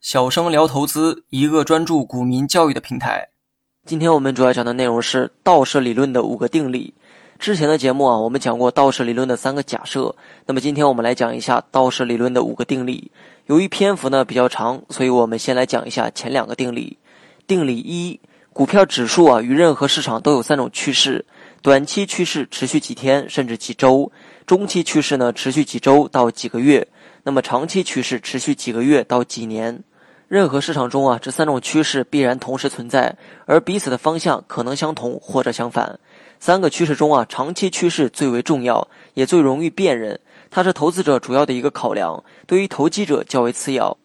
小生聊投资，一个专注股民教育的平台。今天我们主要讲的内容是道氏理论的五个定理。之前的节目啊，我们讲过道氏理论的三个假设。那么今天我们来讲一下道氏理论的五个定理。由于篇幅呢比较长，所以我们先来讲一下前两个定理。定理一：股票指数啊与任何市场都有三种趋势。短期趋势持续几天甚至几周，中期趋势呢持续几周到几个月，那么长期趋势持续几个月到几年。任何市场中啊，这三种趋势必然同时存在，而彼此的方向可能相同或者相反。三个趋势中啊，长期趋势最为重要，也最容易辨认，它是投资者主要的一个考量，对于投机者较为次要。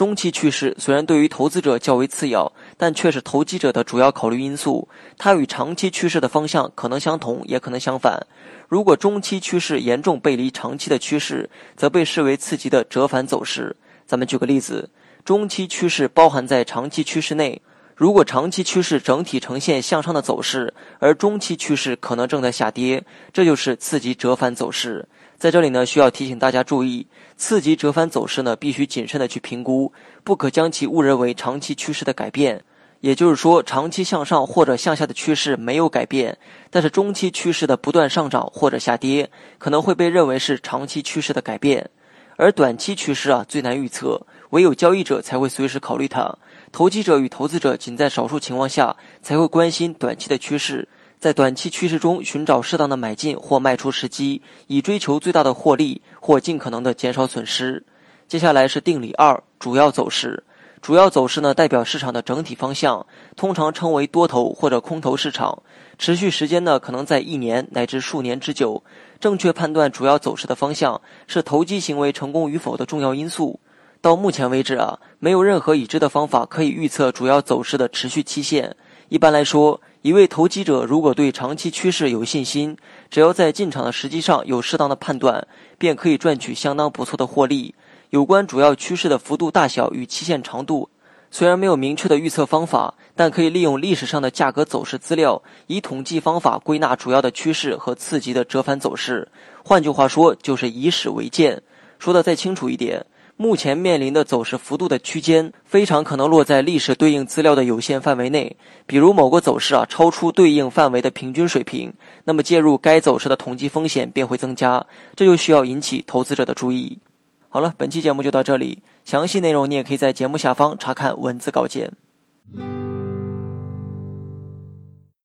中期趋势虽然对于投资者较为次要，但却是投机者的主要考虑因素。它与长期趋势的方向可能相同，也可能相反。如果中期趋势严重背离长期的趋势，则被视为次级的折返走势。咱们举个例子：中期趋势包含在长期趋势内，如果长期趋势整体呈现向上的走势，而中期趋势可能正在下跌，这就是次级折返走势。在这里呢，需要提醒大家注意，次级折返走势呢，必须谨慎的去评估，不可将其误认为长期趋势的改变。也就是说，长期向上或者向下的趋势没有改变，但是中期趋势的不断上涨或者下跌，可能会被认为是长期趋势的改变。而短期趋势啊，最难预测，唯有交易者才会随时考虑它，投机者与投资者仅在少数情况下才会关心短期的趋势。在短期趋势中寻找适当的买进或卖出时机，以追求最大的获利或尽可能的减少损失。接下来是定理二：主要走势。主要走势呢，代表市场的整体方向，通常称为多头或者空头市场。持续时间呢，可能在一年乃至数年之久。正确判断主要走势的方向，是投机行为成功与否的重要因素。到目前为止啊，没有任何已知的方法可以预测主要走势的持续期限。一般来说，一位投机者如果对长期趋势有信心，只要在进场的时机上有适当的判断，便可以赚取相当不错的获利。有关主要趋势的幅度大小与期限长度，虽然没有明确的预测方法，但可以利用历史上的价格走势资料，以统计方法归纳主要的趋势和次级的折返走势。换句话说，就是以史为鉴。说的再清楚一点。目前面临的走势幅度的区间，非常可能落在历史对应资料的有限范围内。比如某个走势啊超出对应范围的平均水平，那么介入该走势的统计风险便会增加，这就需要引起投资者的注意。好了，本期节目就到这里，详细内容你也可以在节目下方查看文字稿件。